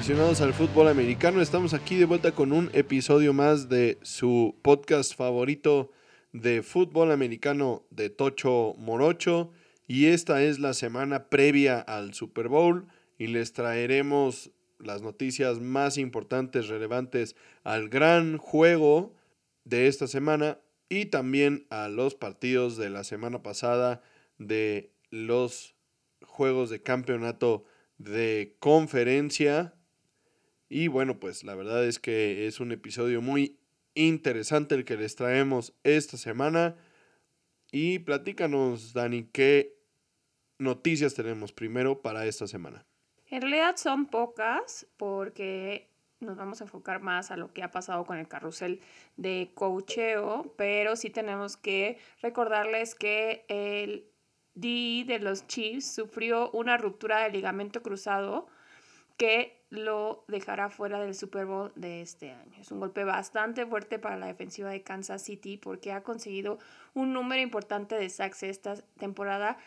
aficionados al fútbol americano. Estamos aquí de vuelta con un episodio más de su podcast favorito de fútbol americano de Tocho Morocho. Y esta es la semana previa al Super Bowl y les traeremos las noticias más importantes relevantes al gran juego de esta semana y también a los partidos de la semana pasada de los juegos de campeonato de conferencia. Y bueno, pues la verdad es que es un episodio muy interesante el que les traemos esta semana. Y platícanos, Dani, qué noticias tenemos primero para esta semana. En realidad son pocas porque nos vamos a enfocar más a lo que ha pasado con el carrusel de cocheo, pero sí tenemos que recordarles que el D de los Chiefs sufrió una ruptura de ligamento cruzado que lo dejará fuera del Super Bowl de este año. Es un golpe bastante fuerte para la defensiva de Kansas City porque ha conseguido un número importante de sacks esta temporada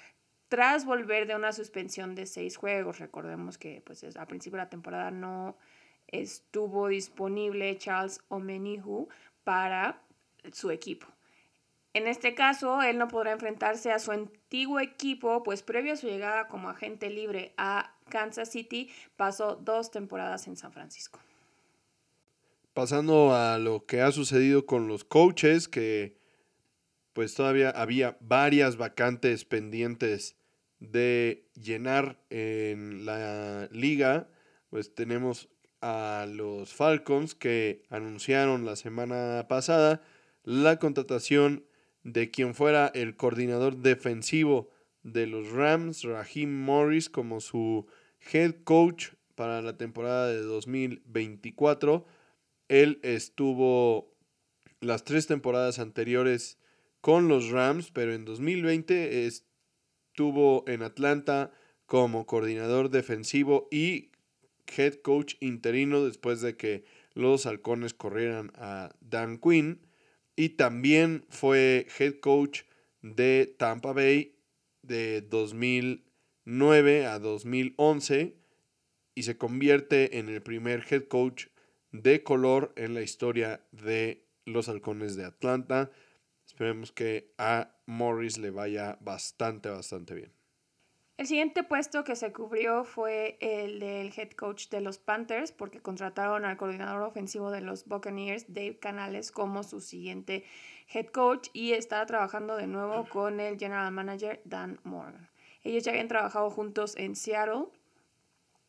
tras volver de una suspensión de seis juegos. Recordemos que pues, a principio de la temporada no estuvo disponible Charles Omenihu para su equipo. En este caso, él no podrá enfrentarse a su antiguo equipo, pues previo a su llegada como agente libre a Kansas City, pasó dos temporadas en San Francisco. Pasando a lo que ha sucedido con los coaches, que pues todavía había varias vacantes pendientes de llenar en la liga, pues tenemos a los Falcons que anunciaron la semana pasada la contratación de quien fuera el coordinador defensivo de los Rams, Raheem Morris, como su head coach para la temporada de 2024. Él estuvo las tres temporadas anteriores con los Rams, pero en 2020 estuvo en Atlanta como coordinador defensivo y head coach interino después de que los halcones corrieran a Dan Quinn. Y también fue head coach de Tampa Bay de 2009 a 2011 y se convierte en el primer head coach de color en la historia de los halcones de Atlanta. Esperemos que a Morris le vaya bastante, bastante bien. El siguiente puesto que se cubrió fue el del head coach de los Panthers porque contrataron al coordinador ofensivo de los Buccaneers, Dave Canales, como su siguiente head coach y está trabajando de nuevo con el general manager Dan Morgan. Ellos ya habían trabajado juntos en Seattle,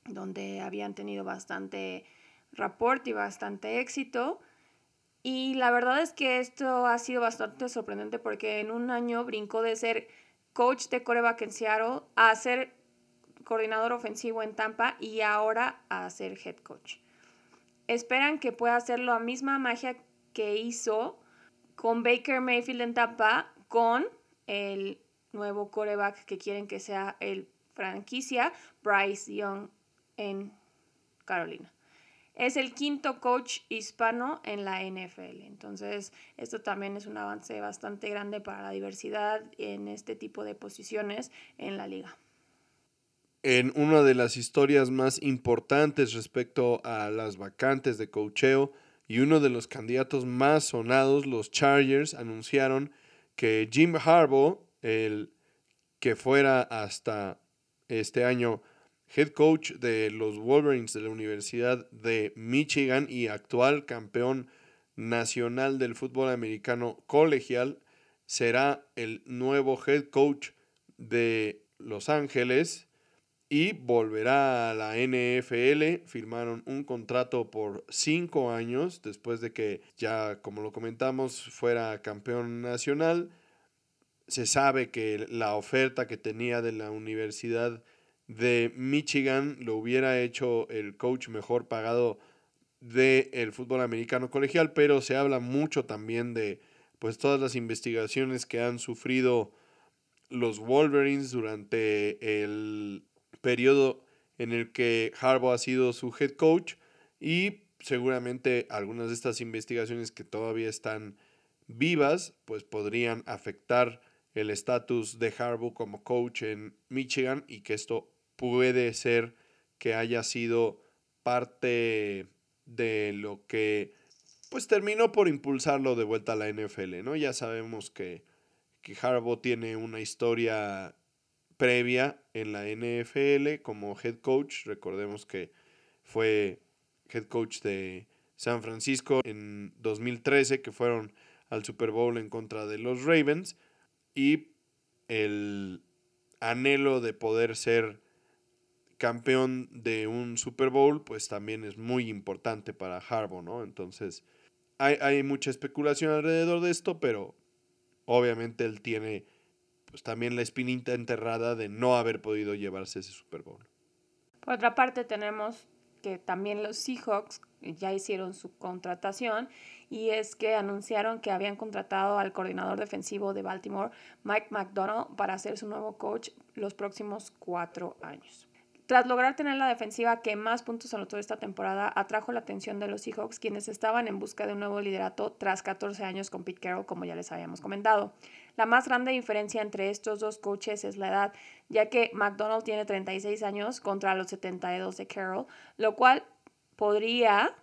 donde habían tenido bastante rapport y bastante éxito. Y la verdad es que esto ha sido bastante sorprendente porque en un año brincó de ser coach de coreback en Seattle, a ser coordinador ofensivo en Tampa y ahora a ser head coach. Esperan que pueda hacer la misma magia que hizo con Baker Mayfield en Tampa con el nuevo coreback que quieren que sea el franquicia, Bryce Young en Carolina es el quinto coach hispano en la NFL. Entonces, esto también es un avance bastante grande para la diversidad en este tipo de posiciones en la liga. En una de las historias más importantes respecto a las vacantes de cocheo y uno de los candidatos más sonados, los Chargers, anunciaron que Jim Harbaugh, el que fuera hasta este año head coach de los Wolverines de la Universidad de Michigan y actual campeón nacional del fútbol americano colegial, será el nuevo head coach de Los Ángeles y volverá a la NFL. Firmaron un contrato por cinco años después de que ya, como lo comentamos, fuera campeón nacional. Se sabe que la oferta que tenía de la Universidad de Michigan lo hubiera hecho el coach mejor pagado del fútbol americano colegial, pero se habla mucho también de pues todas las investigaciones que han sufrido los Wolverines durante el periodo en el que Harbaugh ha sido su head coach y seguramente algunas de estas investigaciones que todavía están vivas pues podrían afectar el estatus de Harbaugh como coach en Michigan y que esto puede ser que haya sido parte de lo que pues terminó por impulsarlo de vuelta a la NFL, ¿no? Ya sabemos que, que Harbaugh tiene una historia previa en la NFL como head coach. Recordemos que fue head coach de San Francisco en 2013, que fueron al Super Bowl en contra de los Ravens. Y el anhelo de poder ser campeón de un Super Bowl, pues también es muy importante para Harbaugh, ¿no? Entonces, hay, hay mucha especulación alrededor de esto, pero obviamente él tiene pues también la espinita enterrada de no haber podido llevarse ese Super Bowl. Por otra parte, tenemos que también los Seahawks ya hicieron su contratación y es que anunciaron que habían contratado al coordinador defensivo de Baltimore, Mike McDonald, para ser su nuevo coach los próximos cuatro años. Tras lograr tener la defensiva que más puntos anotó esta temporada, atrajo la atención de los Seahawks, quienes estaban en busca de un nuevo liderato tras 14 años con Pete Carroll, como ya les habíamos comentado. La más grande diferencia entre estos dos coaches es la edad, ya que McDonald tiene 36 años contra los 72 de Carroll, lo cual podría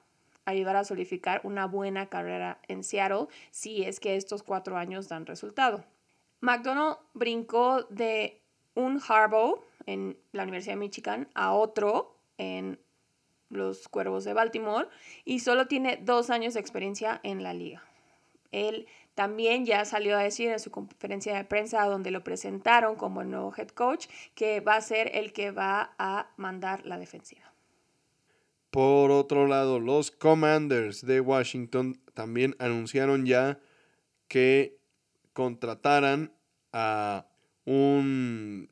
ayudar a solidificar una buena carrera en Seattle si es que estos cuatro años dan resultado. McDonald brincó de un Harbaugh en la Universidad de Michigan a otro en los Cuervos de Baltimore y solo tiene dos años de experiencia en la liga. Él también ya salió a decir en su conferencia de prensa donde lo presentaron como el nuevo head coach que va a ser el que va a mandar la defensiva. Por otro lado, los Commanders de Washington también anunciaron ya que contrataran a un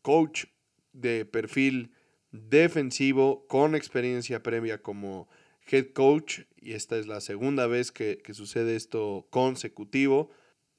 coach de perfil defensivo con experiencia previa como head coach y esta es la segunda vez que, sucede esto consecutivo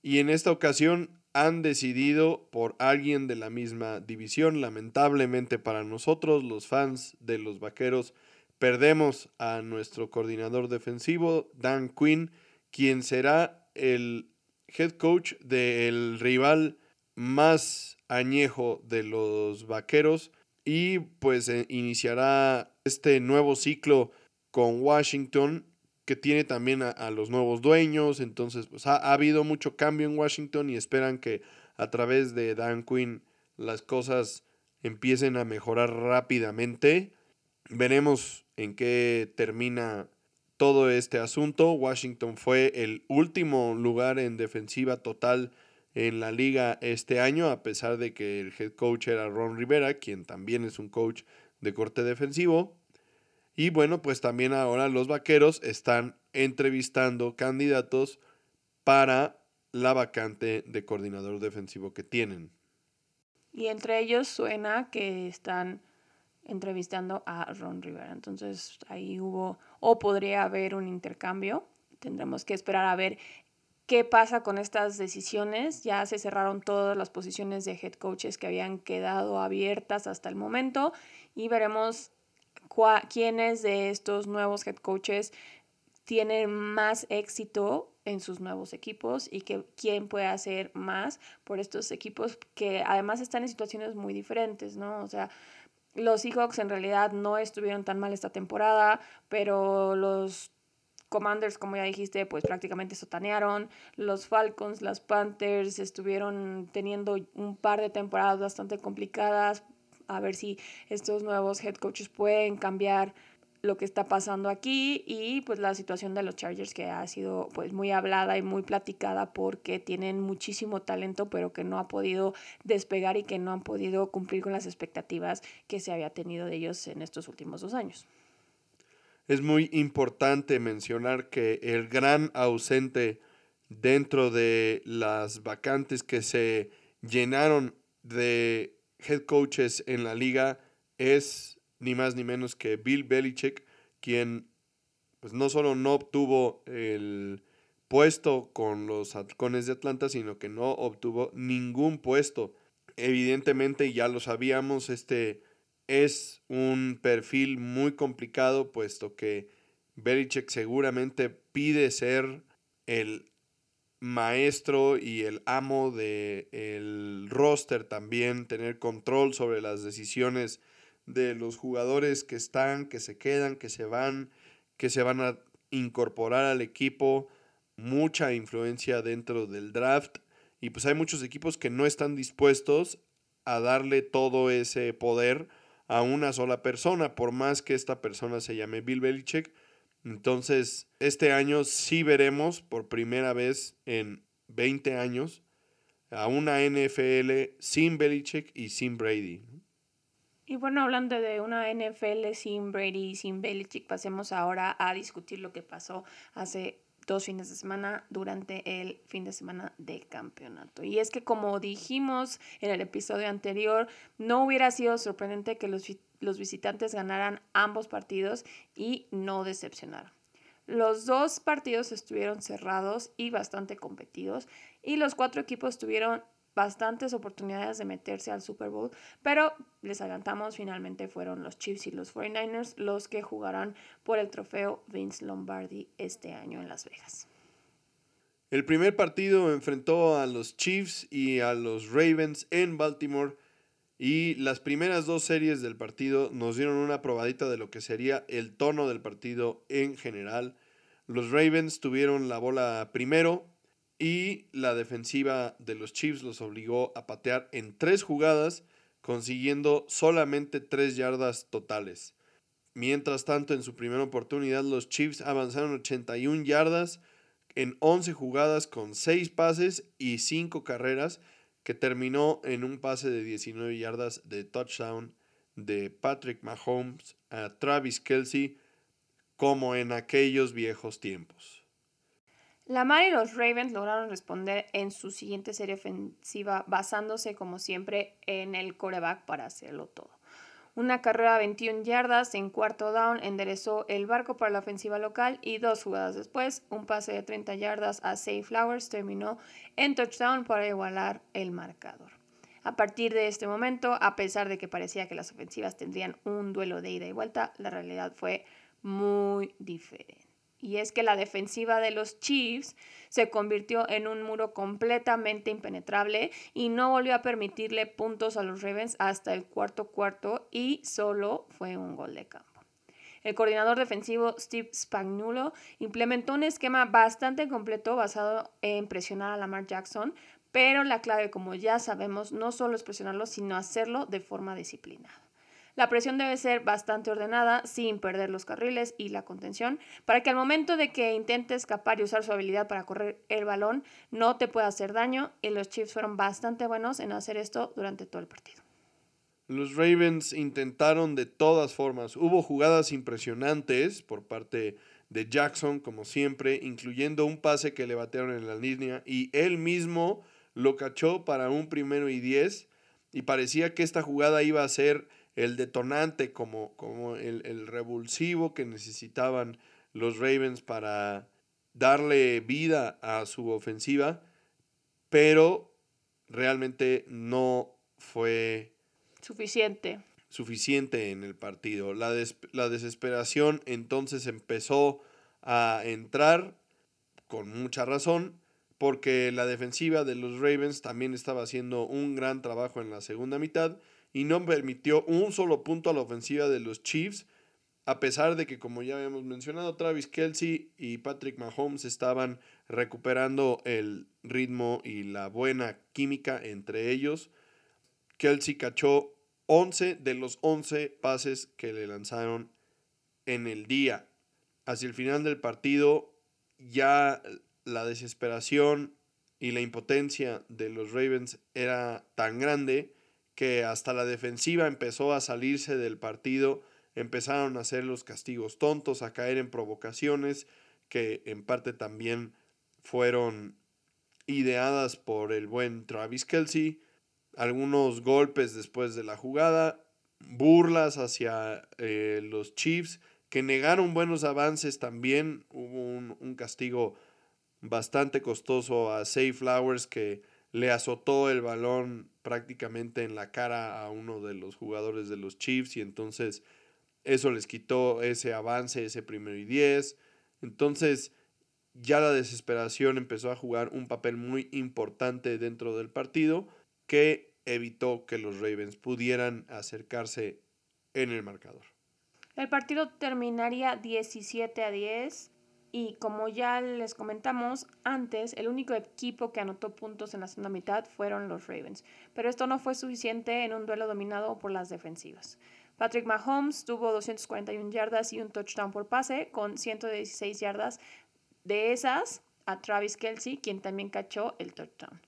y en esta ocasión han decidido por alguien de la misma división. Lamentablemente para nosotros, los fans de los Vaqueros, perdemos a nuestro coordinador defensivo, Dan Quinn, quien será el head coach del rival más añejo de los Vaqueros y pues eh, iniciará este nuevo ciclo con Washington que tiene también a, los nuevos dueños, entonces pues ha, ha, habido mucho cambio en Washington y esperan que a través de Dan Quinn las cosas empiecen a mejorar rápidamente. Veremos en qué termina todo este asunto. Washington fue el último lugar en defensiva total en la liga este año, a pesar de que el head coach era Ron Rivera, quien también es un coach de corte defensivo. Y bueno, pues también ahora los vaqueros están entrevistando candidatos para la vacante de coordinador defensivo que tienen. Y entre ellos suena que están entrevistando a Ron Rivera. Entonces ahí hubo o podría haber un intercambio. Tendremos que esperar a ver qué pasa con estas decisiones. Ya se cerraron todas las posiciones de head coaches que habían quedado abiertas hasta el momento y veremos quiénes de estos nuevos head coaches tienen más éxito en sus nuevos equipos y que quién puede hacer más por estos equipos que además están en situaciones muy diferentes, ¿no? O sea, los Seahawks en realidad no estuvieron tan mal esta temporada, pero los Commanders, como ya dijiste, pues prácticamente sotanearon. Los Falcons, las Panthers estuvieron teniendo un par de temporadas bastante complicadas. A ver si estos nuevos head coaches pueden cambiar lo que está pasando aquí y pues la situación de los Chargers que ha sido pues muy hablada y muy platicada porque tienen muchísimo talento pero que no ha podido despegar y que no han podido cumplir con las expectativas que se había tenido de ellos en estos últimos dos años. Es muy importante mencionar que el gran ausente dentro de las vacantes que se llenaron de head coaches en la liga es ni más ni menos que Bill Belichick, quien pues no solo no obtuvo el puesto con los halcones de Atlanta, sino que no obtuvo ningún puesto. Evidentemente ya lo sabíamos, este es un perfil muy complicado, puesto que Belichick seguramente pide ser el maestro y el amo del el roster también, tener control sobre las decisiones de los jugadores que están, que se quedan, que se van, que se van a incorporar al equipo, mucha influencia dentro del draft y pues hay muchos equipos que no están dispuestos a darle todo ese poder a una sola persona, por más que esta persona se llame Bill Belichick. Entonces, este año sí veremos por primera vez en 20 años a una NFL sin Belichick y sin Brady. Y bueno, hablando de una NFL sin Brady y sin Belichick, pasemos ahora a discutir lo que pasó hace dos fines de semana durante el fin de semana de campeonato. Y es que como dijimos en el episodio anterior, no hubiera sido sorprendente que los, los visitantes ganaran ambos partidos y no decepcionaran. Los dos partidos estuvieron cerrados y bastante competidos y los cuatro equipos tuvieron bastantes oportunidades de meterse al Super Bowl, pero les adelantamos, finalmente fueron los Chiefs y los 49ers los que jugarán por el trofeo Vince Lombardi este año en Las Vegas. El primer partido enfrentó a los Chiefs y a los Ravens en Baltimore y las primeras dos series del partido nos dieron una probadita de lo que sería el tono del partido en general. Los Ravens tuvieron la bola primero, y la defensiva de los Chiefs los obligó a patear en tres jugadas, consiguiendo solamente tres yardas totales. Mientras tanto, en su primera oportunidad, los Chiefs avanzaron 81 yardas en 11 jugadas con 6 pases y 5 carreras, que terminó en un pase de 19 yardas de touchdown de Patrick Mahomes a Travis Kelsey, como en aquellos viejos tiempos. Lamar y los Ravens lograron responder en su siguiente serie ofensiva basándose como siempre en el coreback para hacerlo todo. Una carrera de 21 yardas en cuarto down enderezó el barco para la ofensiva local y dos jugadas después, un pase de 30 yardas a Safe Flowers terminó en touchdown para igualar el marcador. A partir de este momento, a pesar de que parecía que las ofensivas tendrían un duelo de ida y vuelta, la realidad fue muy diferente y es que la defensiva de los Chiefs se convirtió en un muro completamente impenetrable y no volvió a permitirle puntos a los Ravens hasta el cuarto cuarto y solo fue un gol de campo. El coordinador defensivo Steve Spagnuolo implementó un esquema bastante completo basado en presionar a Lamar Jackson, pero la clave, como ya sabemos, no solo es presionarlo, sino hacerlo de forma disciplinada. La presión debe ser bastante ordenada sin perder los carriles y la contención para que al momento de que intente escapar y usar su habilidad para correr el balón no te pueda hacer daño y los Chiefs fueron bastante buenos en hacer esto durante todo el partido. Los Ravens intentaron de todas formas. Hubo jugadas impresionantes por parte de Jackson, como siempre, incluyendo un pase que le batearon en la línea y él mismo lo cachó para un primero y diez y parecía que esta jugada iba a ser el detonante, como, como el, revulsivo que necesitaban los Ravens para darle vida a su ofensiva, pero realmente no fue suficiente. Suficiente en el partido. La, la desesperación entonces empezó a entrar con mucha razón porque la defensiva de los Ravens también estaba haciendo un gran trabajo en la segunda mitad y no permitió un solo punto a la ofensiva de los Chiefs, a pesar de que, como ya habíamos mencionado, Travis Kelsey y Patrick Mahomes estaban recuperando el ritmo y la buena química entre ellos. Kelsey cachó 11 de los 11 pases que le lanzaron en el día. Hacia el final del partido, ya la desesperación y la impotencia de los Ravens era tan grande que hasta la defensiva empezó a salirse del partido, empezaron a hacer los castigos tontos, a caer en provocaciones que en parte también fueron ideadas por el buen Travis Kelsey, algunos golpes después de la jugada, burlas hacia eh, los Chiefs que negaron buenos avances también, hubo un, un castigo bastante costoso a Safe Flowers que le azotó el balón prácticamente en la cara a uno de los jugadores de los Chiefs y entonces eso les quitó ese avance, ese primero y diez. Entonces ya la desesperación empezó a jugar un papel muy importante dentro del partido que evitó que los Ravens pudieran acercarse en el marcador. El partido terminaría 17 a 10 y como ya les comentamos antes, el único equipo que anotó puntos en la segunda mitad fueron los Ravens, pero esto no fue suficiente en un duelo dominado por las defensivas. Patrick Mahomes tuvo 241 yardas y un touchdown por pase con 116 yardas de esas a Travis Kelsey, quien también cachó el touchdown.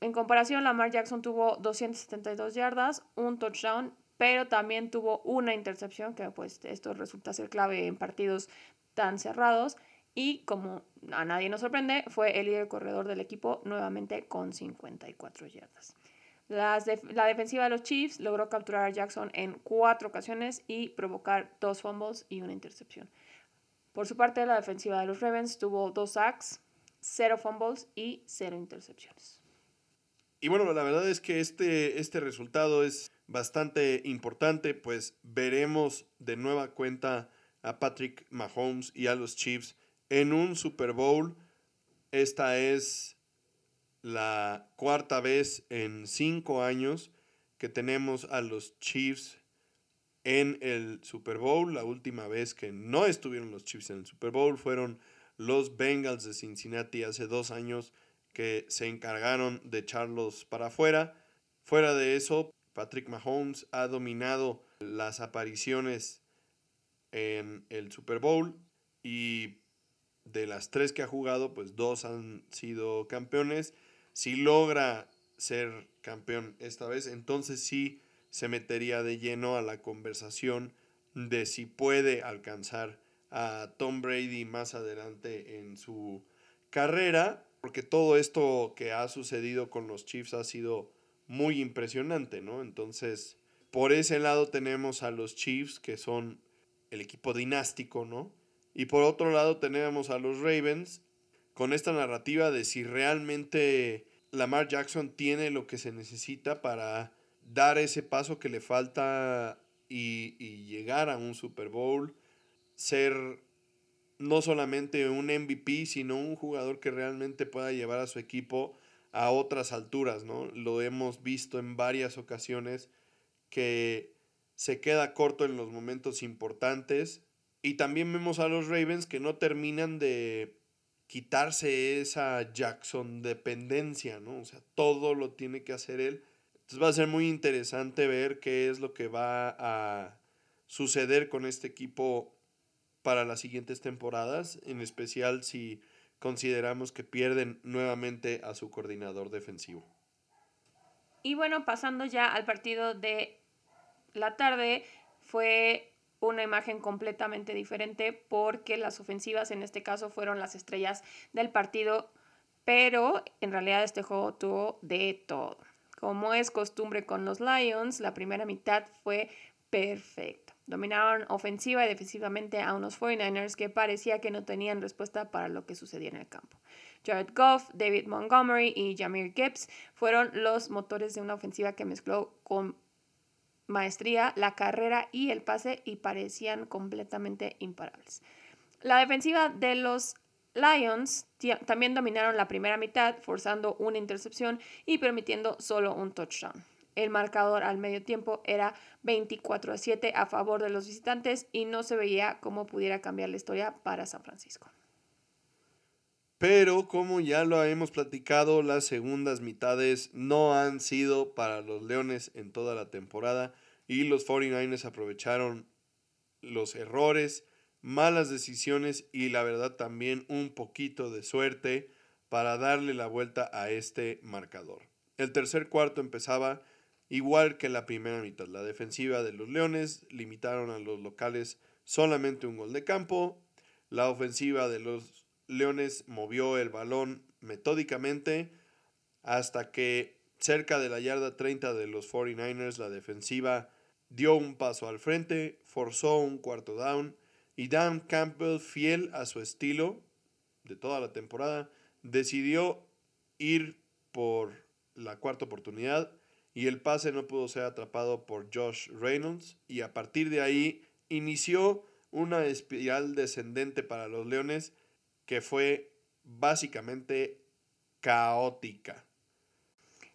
En comparación, Lamar Jackson tuvo 272 yardas, un touchdown, pero también tuvo una intercepción, que pues esto resulta ser clave en partidos tan cerrados. Y como a nadie nos sorprende, fue el líder corredor del equipo nuevamente con 54 yardas. la defensiva de los Chiefs logró capturar a Jackson en cuatro ocasiones y provocar dos fumbles y una intercepción. Por su parte, la defensiva de los Ravens tuvo dos sacks, cero fumbles y cero intercepciones. Y bueno, la verdad es que este, este resultado es bastante importante, pues veremos de nueva cuenta a Patrick Mahomes y a los Chiefs en un Super Bowl. Esta es la cuarta vez en cinco años que tenemos a los Chiefs en el Super Bowl. La última vez que no estuvieron los Chiefs en el Super Bowl fueron los Bengals de Cincinnati hace dos años que se encargaron de echarlos para afuera. Fuera de eso, Patrick Mahomes ha dominado las apariciones en el Super Bowl y de las tres que ha jugado, pues dos han sido campeones. Si logra ser campeón esta vez, entonces sí se metería de lleno a la conversación de si puede alcanzar a Tom Brady más adelante en su carrera, porque todo esto que ha sucedido con los Chiefs ha sido muy impresionante, ¿no? Entonces, por ese lado tenemos a los Chiefs, que son el equipo dinástico, ¿no? Y por otro lado tenemos a los Ravens con esta narrativa de si realmente Lamar Jackson tiene lo que se necesita para dar ese paso que le falta y, y llegar a un Super Bowl ser no solamente un MVP, sino un jugador que realmente pueda llevar a su equipo a otras alturas, ¿no? Lo hemos visto en varias ocasiones que se queda corto en los momentos importantes y también vemos a los Ravens que no terminan de quitarse esa Jackson dependencia, ¿no? O sea, todo lo tiene que hacer él. Entonces va a ser muy interesante ver qué es lo que va a suceder con este equipo para las siguientes temporadas, en especial si consideramos que pierden nuevamente a su coordinador defensivo. Y bueno, pasando ya al partido de la tarde, fue una imagen completamente diferente porque las ofensivas en este caso fueron las estrellas del partido, pero en realidad este juego tuvo de todo. Como es costumbre con los Lions, la primera mitad fue perfecta. Dominaron ofensiva y defensivamente a unos 49ers que parecía que no tenían respuesta para lo que sucedía en el campo. Jared Goff, David Montgomery y Jamir Gibbs fueron los motores de una ofensiva que mezcló con maestría la carrera y el pase y parecían completamente imparables. La defensiva de los Lions también dominaron la primera mitad, forzando una intercepción y permitiendo solo un touchdown. El marcador al medio tiempo era 24 a 7 a favor de los visitantes y no se veía cómo pudiera cambiar la historia para San Francisco. Pero como ya lo hemos platicado, las segundas mitades no han sido para los Leones en toda la temporada y los 49ers aprovecharon los errores, malas decisiones y la verdad también un poquito de suerte para darle la vuelta a este marcador. El tercer cuarto empezaba Igual que la primera mitad, la defensiva de los Leones limitaron a los locales solamente un gol de campo. La ofensiva de los Leones movió el balón metódicamente hasta que cerca de la yarda 30 de los 49ers la defensiva dio un paso al frente, forzó un cuarto down y Dan Campbell, fiel a su estilo de toda la temporada, decidió ir por la cuarta oportunidad y el pase no pudo ser atrapado por Josh Reynolds y a partir de ahí inició una espiral descendente para los Leones que fue básicamente caótica.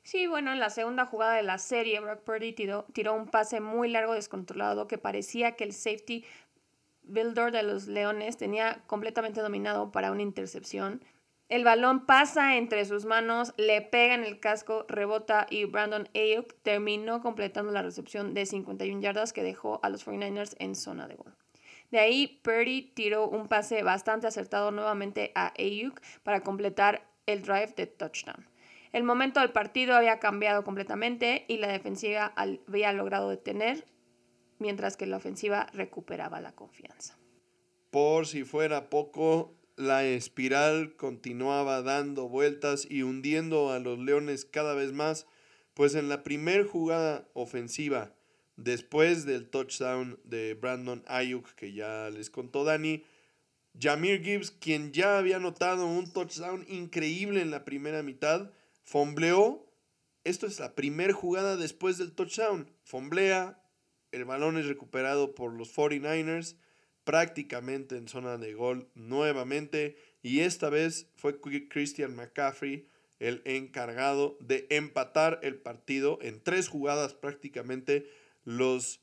Sí, bueno, en la segunda jugada de la serie, Brock Purdy tiró, tiró un pase muy largo descontrolado que parecía que el safety builder de los Leones tenía completamente dominado para una intercepción. El balón pasa entre sus manos, le pega en el casco, rebota y Brandon Ayuk terminó completando la recepción de 51 yardas que dejó a los 49ers en zona de gol. De ahí, Purdy tiró un pase bastante acertado nuevamente a Ayuk para completar el drive de touchdown. El momento del partido había cambiado completamente y la defensiva había logrado detener, mientras que la ofensiva recuperaba la confianza. Por si fuera poco, la espiral continuaba dando vueltas y hundiendo a los Leones cada vez más, pues en la primer jugada ofensiva, después del touchdown de Brandon Ayuk, que ya les contó Dani, Jamir Gibbs, quien ya había notado un touchdown increíble en la primera mitad, fombleó. Esto es la primera jugada después del touchdown. Fomblea, el balón es recuperado por los 49ers prácticamente en zona de gol nuevamente y esta vez fue Christian McCaffrey el encargado de empatar el partido en tres jugadas prácticamente los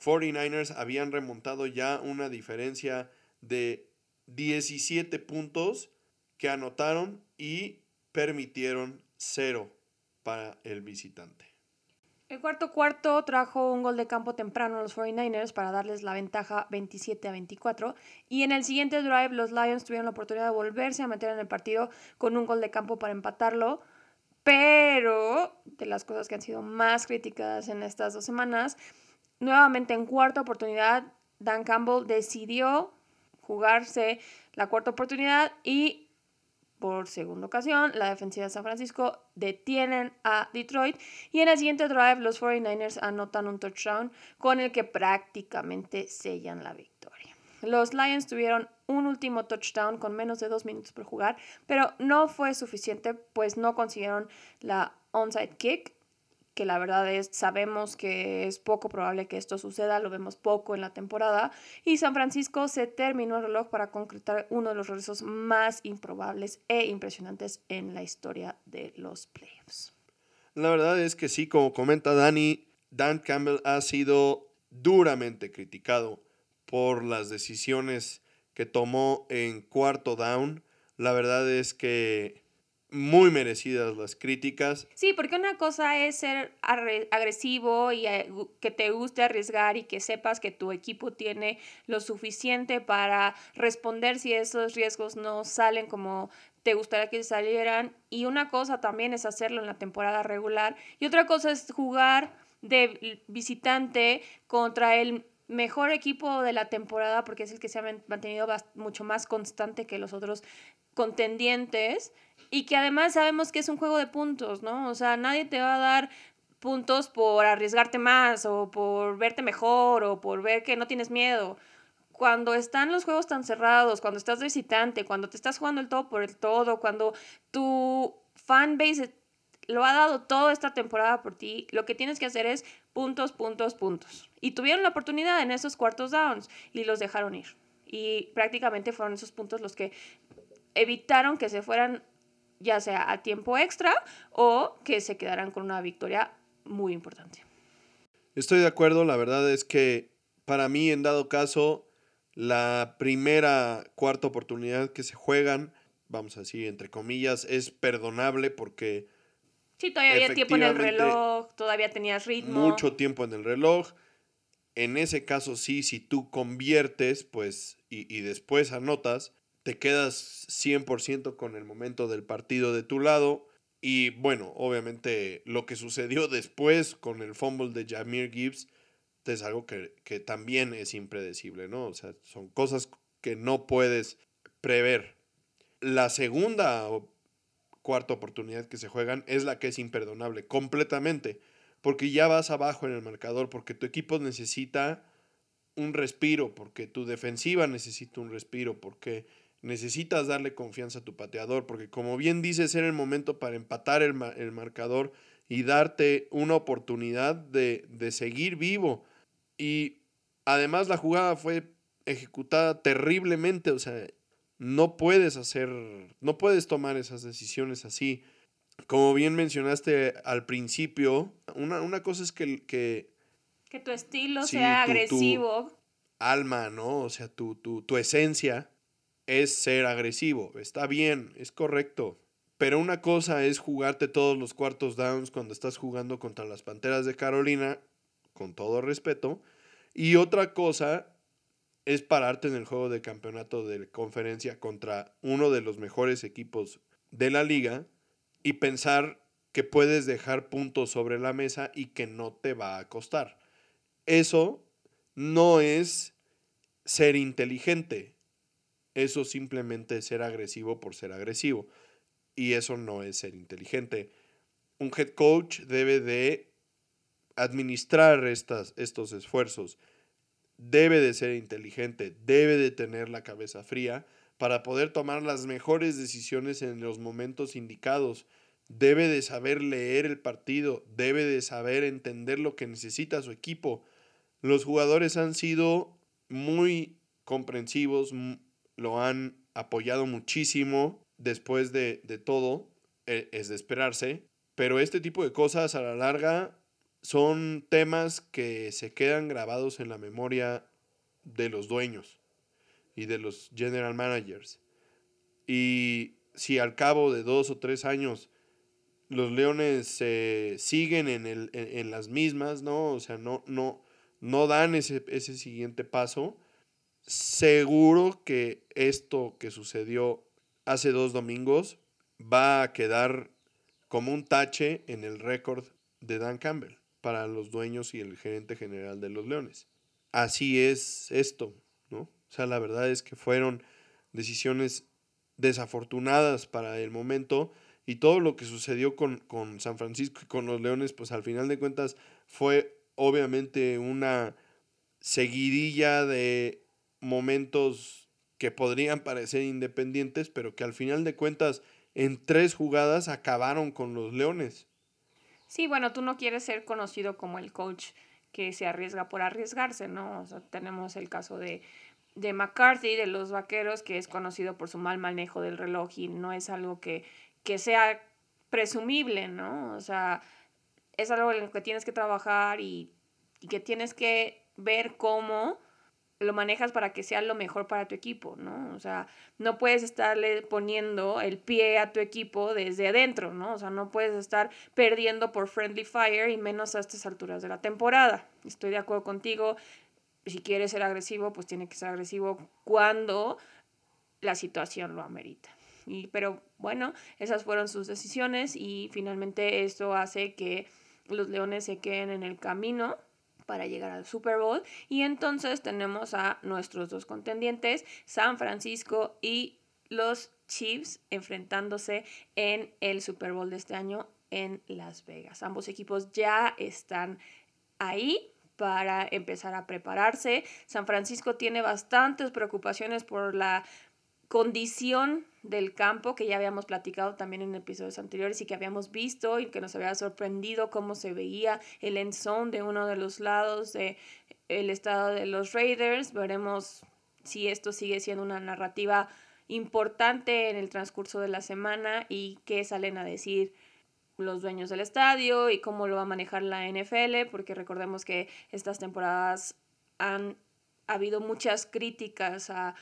49ers habían remontado ya una diferencia de 17 puntos que anotaron y permitieron cero para el visitante. El cuarto cuarto trajo un gol de campo temprano a los 49ers para darles la ventaja 27 a 24 y en el siguiente drive los Lions tuvieron la oportunidad de volverse a meter en el partido con un gol de campo para empatarlo, pero de las cosas que han sido más criticadas en estas dos semanas, nuevamente en cuarta oportunidad Dan Campbell decidió jugarse la cuarta oportunidad y por segunda ocasión, la defensiva de San Francisco detienen a Detroit y en el siguiente drive los 49ers anotan un touchdown con el que prácticamente sellan la victoria. Los Lions tuvieron un último touchdown con menos de dos minutos por jugar, pero no fue suficiente pues no consiguieron la onside kick que la verdad es, sabemos que es poco probable que esto suceda, lo vemos poco en la temporada, y San Francisco se terminó el reloj para concretar uno de los regresos más improbables e impresionantes en la historia de los playoffs. La verdad es que sí, como comenta Dani, Dan Campbell ha sido duramente criticado por las decisiones que tomó en cuarto down. La verdad es que muy merecidas las críticas. Sí, porque una cosa es ser agresivo y eh, que te guste arriesgar y que sepas que tu equipo tiene lo suficiente para responder si esos riesgos no salen como te gustaría que salieran. Y una cosa también es hacerlo en la temporada regular. Y otra cosa es jugar de visitante contra el mejor equipo de la temporada porque es el que se ha mantenido mucho más constante que los otros contendientes y que además sabemos que es un juego de puntos, ¿no? O sea, nadie te va a dar puntos por arriesgarte más o por verte mejor o por ver que no tienes miedo. Cuando están los juegos tan cerrados, cuando estás visitante, cuando te estás jugando el todo por el todo, cuando tu fanbase lo ha dado toda esta temporada por ti, lo que tienes que hacer es puntos, puntos, puntos. Y tuvieron la oportunidad en esos cuartos downs y los dejaron ir. Y prácticamente fueron esos puntos los que evitaron que se fueran ya sea a tiempo extra o que se quedaran con una victoria muy importante. Estoy de acuerdo, la verdad es que para mí en dado caso la primera cuarta oportunidad que se juegan, vamos a decir entre comillas, es perdonable porque... Sí, todavía había tiempo en el reloj, todavía tenías ritmo. Mucho tiempo en el reloj. En ese caso sí, si tú conviertes, pues, y, y después anotas, te quedas 100% con el momento del partido de tu lado. Y bueno, obviamente lo que sucedió después con el fumble de Jamir Gibbs es algo que, que también es impredecible, ¿no? O sea, son cosas que no puedes prever. La segunda o cuarta oportunidad que se juegan es la que es imperdonable, completamente, porque ya vas abajo en el marcador, porque tu equipo necesita un respiro, porque tu defensiva necesita un respiro, porque necesitas darle confianza a tu pateador, porque como bien dices, era el momento para empatar el, marcador y darte una oportunidad de, de seguir vivo. Y además la jugada fue ejecutada terriblemente, o sea, no puedes hacer, no puedes tomar esas decisiones así. Como bien mencionaste al principio, una, cosa es que, que... Que tu estilo sea agresivo. alma, ¿no? O sea, tu, tu, tu esencia es ser agresivo. Está bien, es correcto. Pero una cosa es jugarte todos los cuartos downs cuando estás jugando contra las Panteras de Carolina, con todo respeto. Y otra cosa es pararte en el juego de campeonato de conferencia contra uno de los mejores equipos de la liga y pensar que puedes dejar puntos sobre la mesa y que no te va a costar. Eso no es ser inteligente. Eso simplemente es ser agresivo por ser agresivo. Y eso no es ser inteligente. Un head coach debe de administrar estas, estos esfuerzos. Debe de ser inteligente, debe de tener la cabeza fría para poder tomar las mejores decisiones en los momentos indicados. Debe de saber leer el partido, debe de saber entender lo que necesita su equipo. Los jugadores han sido muy comprensivos, lo han apoyado muchísimo después de, todo, e, es de esperarse, pero este tipo de cosas a la larga son temas que se quedan grabados en la memoria de los dueños y de los general managers. Y si al cabo de dos o tres años los Leones siguen en, el, en, las mismas, ¿no? O sea, no, no, no dan ese, ese siguiente paso, seguro que esto que sucedió hace dos domingos va a quedar como un tache en el récord de Dan Campbell para los dueños y el gerente general de los Leones. Así es esto. O sea, la verdad es que fueron decisiones desafortunadas para el momento y todo lo que sucedió con, con San Francisco y con los Leones, pues al final de cuentas fue obviamente una seguidilla de momentos que podrían parecer independientes, pero que al final de cuentas en tres jugadas acabaron con los Leones. Sí, bueno, tú no quieres ser conocido como el coach que se arriesga por arriesgarse, ¿no? O sea, tenemos el caso de, de McCarthy, de los Vaqueros, que es conocido por su mal manejo del reloj y no es algo que, que sea presumible, ¿no? O sea, es algo en lo que tienes que trabajar y, y que tienes que ver cómo lo manejas para que sea lo mejor para tu equipo, ¿no? O sea, no puedes estarle poniendo el pie a tu equipo desde adentro, ¿no? O sea, no puedes estar perdiendo por friendly fire y menos a estas alturas de la temporada. Estoy de acuerdo contigo. Si quieres ser agresivo, pues tiene que ser agresivo cuando la situación lo amerita. Y, pero bueno, esas fueron sus decisiones y finalmente esto hace que los Leones se queden en el camino para llegar al Super Bowl. Y entonces tenemos a nuestros dos contendientes, San Francisco y los Chiefs, enfrentándose en el Super Bowl de este año en Las Vegas. Ambos equipos ya están ahí para empezar a prepararse. San Francisco tiene bastantes preocupaciones por la condición del campo que ya habíamos platicado también en episodios anteriores y que habíamos visto y que nos había sorprendido cómo se veía el end zone de uno de los lados del el estado de los Raiders. Veremos si esto sigue siendo una narrativa importante en el transcurso de la semana y qué salen a decir los dueños del estadio y cómo lo va a manejar la NFL, porque recordemos que estas temporadas han habido muchas críticas a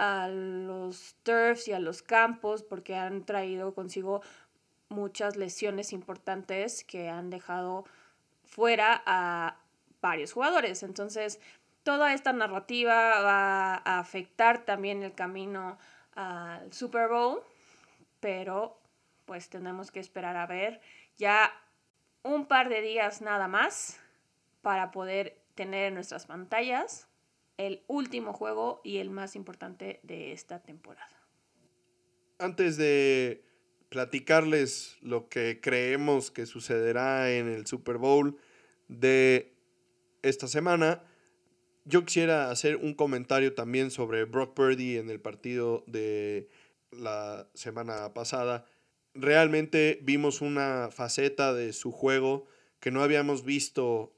a los turfs y a los campos porque han traído consigo muchas lesiones importantes que han dejado fuera a varios jugadores. Entonces, toda esta narrativa va a afectar también el camino al Super Bowl, pero pues tenemos que esperar a ver ya un par de días nada más para poder tener en nuestras pantallas el último juego y el más importante de esta temporada. Antes de platicarles lo que creemos que sucederá en el Super Bowl de esta semana, yo quisiera hacer un comentario también sobre Brock Purdy en el partido de la semana pasada. Realmente vimos una faceta de su juego que no habíamos visto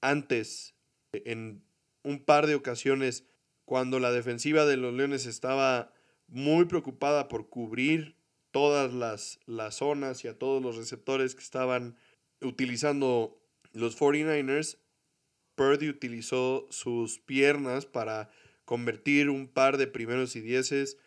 antes en un par de ocasiones cuando la defensiva de los Leones estaba muy preocupada por cubrir todas las, las zonas y a todos los receptores que estaban utilizando los 49ers, Purdy utilizó sus piernas para convertir un par de primeros y dieces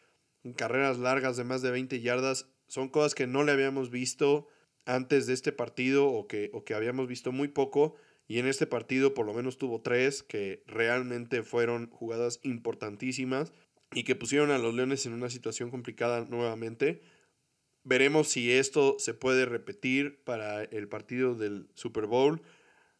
carreras largas de más de 20 yardas. Son cosas que no le habíamos visto antes de este partido o que, o que habíamos visto muy poco. Y en este partido por lo menos tuvo tres que realmente fueron jugadas importantísimas y que pusieron a los Leones en una situación complicada nuevamente. Veremos si esto se puede repetir para el partido del Super Bowl.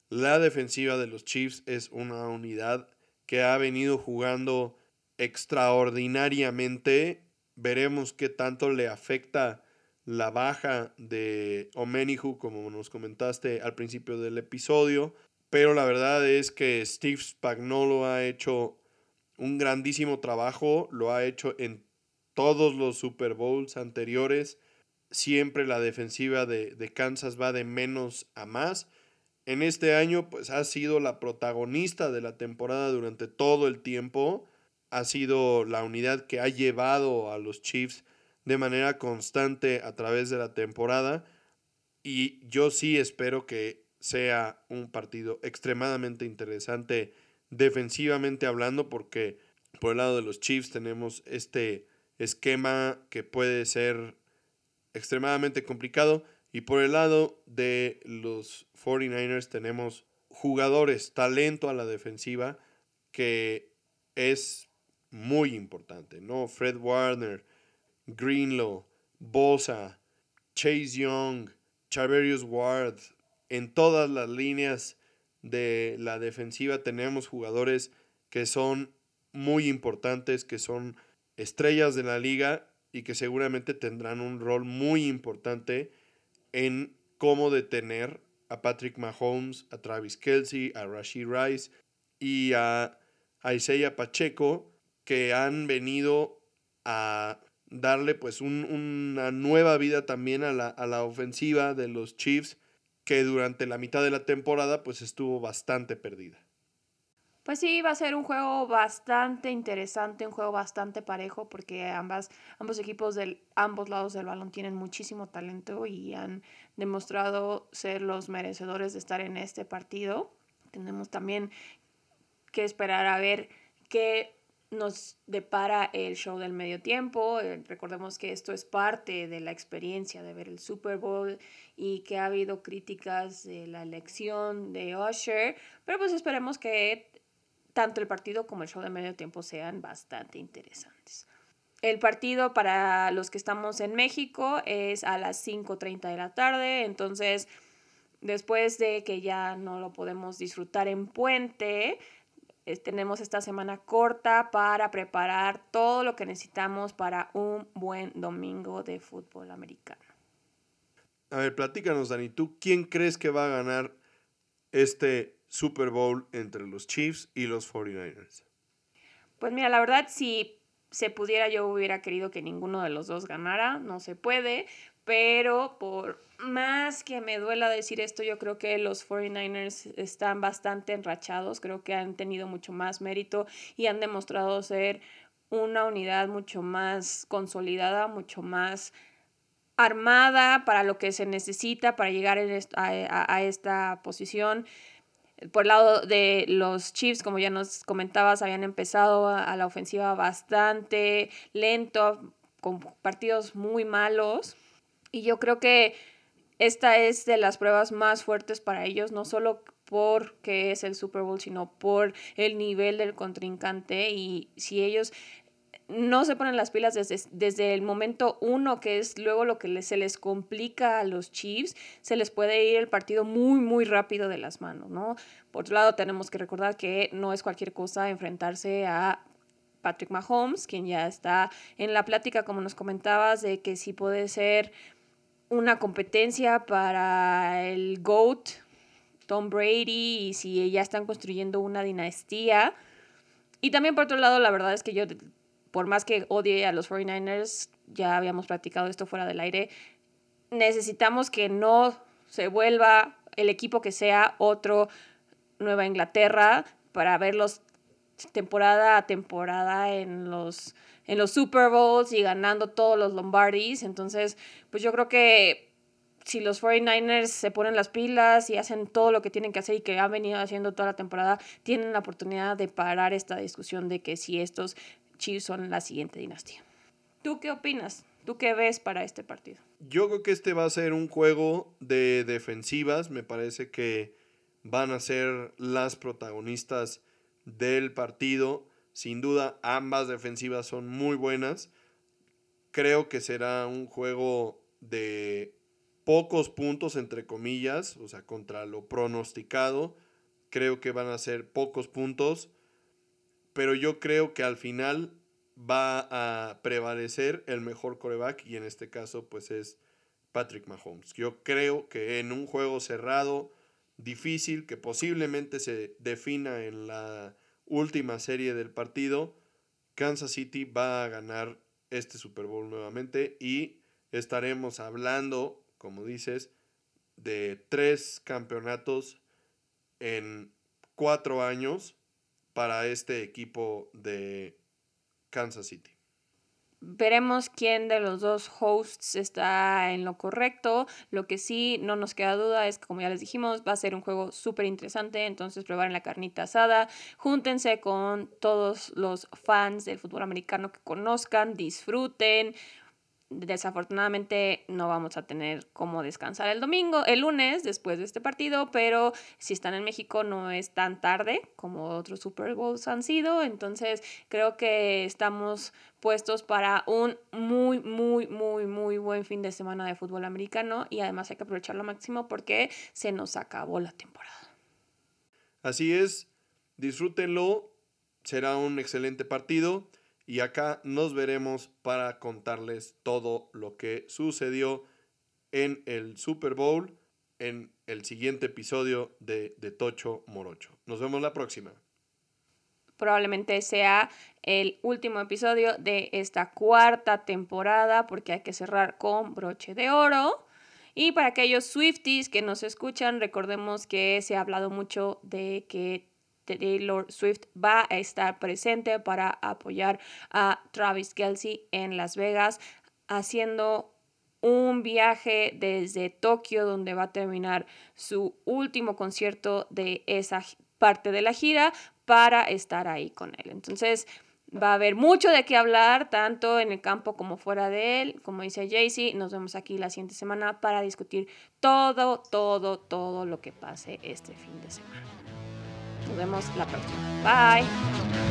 La defensiva de los Chiefs es una unidad que ha venido jugando extraordinariamente. Veremos qué tanto le afecta la baja de Omenihu, como nos comentaste al principio del episodio. Pero la verdad es que Steve Spagnolo ha hecho un grandísimo trabajo, lo ha hecho en todos los Super Bowls anteriores. Siempre la defensiva de, de Kansas va de menos a más en este año pues ha sido la protagonista de la temporada durante todo el tiempo, ha sido la unidad que ha llevado a los Chiefs de manera constante a través de la temporada y yo sí espero que sea un partido extremadamente interesante defensivamente hablando porque por el lado de los Chiefs tenemos este esquema que puede ser extremadamente complicado y por el lado de los 49ers tenemos jugadores, talento a la defensiva que es muy importante, ¿no? Fred Warner, Greenlow, Bosa, Chase Young, Chaverius Ward, en todas las líneas de la defensiva tenemos jugadores que son muy importantes, que son estrellas de la liga y que seguramente tendrán un rol muy importante en cómo detener a Patrick Mahomes, a Travis Kelsey, a Rashid Rice y a, Isaiah Pacheco, que han venido a darle pues una nueva vida también a la, a la ofensiva de los Chiefs, que durante la mitad de la temporada pues estuvo bastante perdida. Pues sí, va a ser un juego bastante interesante, un juego bastante parejo, porque ambos equipos de ambos lados del balón tienen muchísimo talento y han demostrado ser los merecedores de estar en este partido. Tenemos también que esperar a ver qué nos depara el show del medio tiempo. Eh, recordemos que esto es parte de la experiencia de ver el Super Bowl y que ha habido críticas de la elección de Usher, pero pues esperemos que tanto el partido como el show de medio tiempo sean bastante interesantes. El partido para los que estamos en México es a las 5.30 de la tarde, entonces después de que ya no lo podemos disfrutar en puente, tenemos esta semana corta para preparar todo lo que necesitamos para un buen domingo de fútbol americano. A ver, platícanos, Dani, ¿tú quién crees que va a ganar este Super Bowl entre los Chiefs y los 49ers? Pues mira, la verdad, si se pudiera, yo hubiera querido que ninguno de los dos ganara, no se puede, pero por más que me duela decir esto, yo creo que los 49ers están bastante enrachados, creo que han tenido mucho más mérito y han demostrado ser una unidad mucho más consolidada, mucho más armada para lo que se necesita para llegar a, esta posición. Por el lado de los Chiefs, como ya nos comentabas, habían empezado a, la ofensiva bastante lento, con partidos muy malos. Y yo creo que esta es de las pruebas más fuertes para ellos, no solo porque es el Super Bowl, sino por el nivel del contrincante. Y si ellos no se ponen las pilas desde, desde el momento uno, que es luego lo que se les complica a los Chiefs, se les puede ir el partido muy, muy rápido de las manos, ¿no? Por otro lado, tenemos que recordar que no es cualquier cosa enfrentarse a Patrick Mahomes, quien ya está en la plática, como nos comentabas, de que sí puede ser una competencia para el GOAT, Tom Brady, y si ya están construyendo una dinastía. Y también por otro lado, la verdad es que yo por más que odie a los 49ers, ya habíamos platicado esto fuera del aire, necesitamos que no se vuelva el equipo que sea otro Nueva Inglaterra para verlos temporada a temporada en los en los Super Bowls y ganando todos los Lombardis. Entonces, pues yo creo que si los 49ers se ponen las pilas y hacen todo lo que tienen que hacer y que han venido haciendo toda la temporada, tienen la oportunidad de parar esta discusión de que si estos Chiefs son la siguiente dinastía. ¿Tú qué opinas? ¿Tú qué ves para este partido? Yo creo que este va a ser un juego de defensivas. Me parece que van a ser las protagonistas del partido. Sin duda, ambas defensivas son muy buenas. Creo que será un juego de pocos puntos, entre comillas, o sea, contra lo pronosticado. Creo que van a ser pocos puntos, pero yo creo que al final va a prevalecer el mejor coreback y en este caso pues es Patrick Mahomes. Yo creo que en un juego cerrado, difícil, que posiblemente se defina en la última serie del partido, Kansas City va a ganar este Super Bowl nuevamente y estaremos hablando, como dices, de tres campeonatos en cuatro años para este equipo de Kansas City. Veremos quién de los dos hosts está en lo correcto. Lo que sí no nos queda duda es que, como ya les dijimos, va a ser un juego súper interesante. Entonces, preparen la carnita asada. Júntense con todos los fans del fútbol americano que conozcan, disfruten desafortunadamente no vamos a tener cómo descansar el domingo, el lunes después de este partido, pero si están en México no es tan tarde como otros Super Bowls han sido, entonces creo que estamos puestos para un muy, muy, muy, muy buen fin de semana de fútbol americano y además hay que aprovecharlo máximo porque se nos acabó la temporada. Así es, disfrútenlo, será un excelente partido y acá nos veremos para contarles todo lo que sucedió en el Super Bowl en el siguiente episodio de, de Tocho Morocho. Nos vemos la próxima. Probablemente sea el último episodio de esta cuarta temporada porque hay que cerrar con broche de oro. Y para aquellos Swifties que nos escuchan, recordemos que se ha hablado mucho de que Taylor Swift va a estar presente para apoyar a Travis Kelsey en Las Vegas, haciendo un viaje desde Tokio donde va a terminar su último concierto de esa parte de la gira para estar ahí con él. Entonces va a haber mucho de qué hablar, tanto en el campo como fuera de él. Como dice Jaycee, nos vemos aquí la siguiente semana para discutir todo, todo, todo lo que pase este fin de semana. Nos vemos la próxima. Bye.